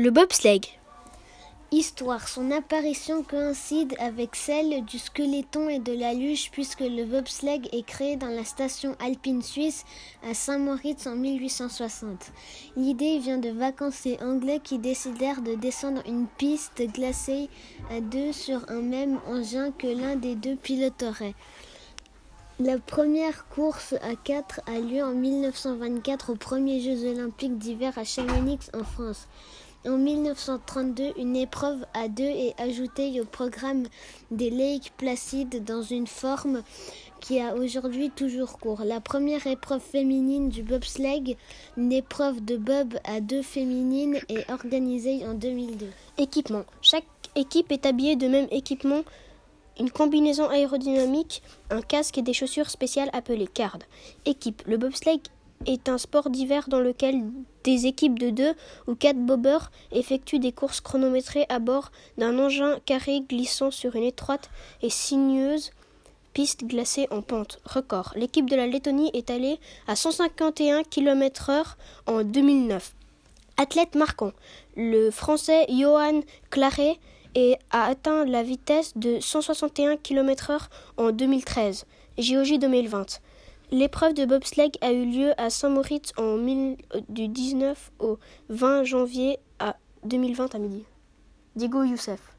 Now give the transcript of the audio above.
Le bobsleigh. Histoire. Son apparition coïncide avec celle du squeletton et de la luge puisque le bobsleigh est créé dans la station alpine suisse à Saint-Moritz en 1860. L'idée vient de vacanciers anglais qui décidèrent de descendre une piste glacée à deux sur un même engin que l'un des deux piloterait. La première course à quatre a lieu en 1924 aux premiers Jeux olympiques d'hiver à Chamonix en France. En 1932, une épreuve à deux est ajoutée au programme des Lake Placid dans une forme qui a aujourd'hui toujours cours. La première épreuve féminine du bobsleigh, une épreuve de bob à deux féminines, est organisée en 2002. Équipement. Chaque équipe est habillée de même équipement une combinaison aérodynamique, un casque et des chaussures spéciales appelées card. Équipe. Le bobsleigh est un sport d'hiver dans lequel des équipes de deux ou quatre bobbers effectuent des courses chronométrées à bord d'un engin carré glissant sur une étroite et sinueuse piste glacée en pente. Record. L'équipe de la Lettonie est allée à 151 km/h en 2009. Athlète marquant. Le français Johan Claret a atteint la vitesse de 161 km/h en 2013. JOJ 2020. L'épreuve de bobsleigh a eu lieu à Saint-Moritz en du 19 au 20 janvier à 2020 à midi. Diego Youssef.